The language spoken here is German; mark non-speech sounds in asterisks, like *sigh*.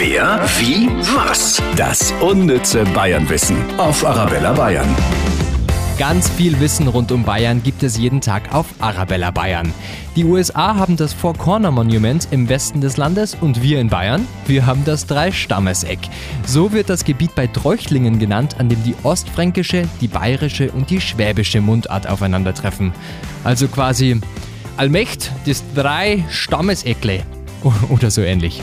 Wer, wie, was? Das unnütze Bayernwissen auf Arabella Bayern. Ganz viel Wissen rund um Bayern gibt es jeden Tag auf Arabella Bayern. Die USA haben das Four Corner Monument im Westen des Landes und wir in Bayern, wir haben das Dreistammeseck. So wird das Gebiet bei Treuchtlingen genannt, an dem die ostfränkische, die bayerische und die schwäbische Mundart aufeinandertreffen. Also quasi Allmächt das Drei-Stammeseckle *laughs* oder so ähnlich.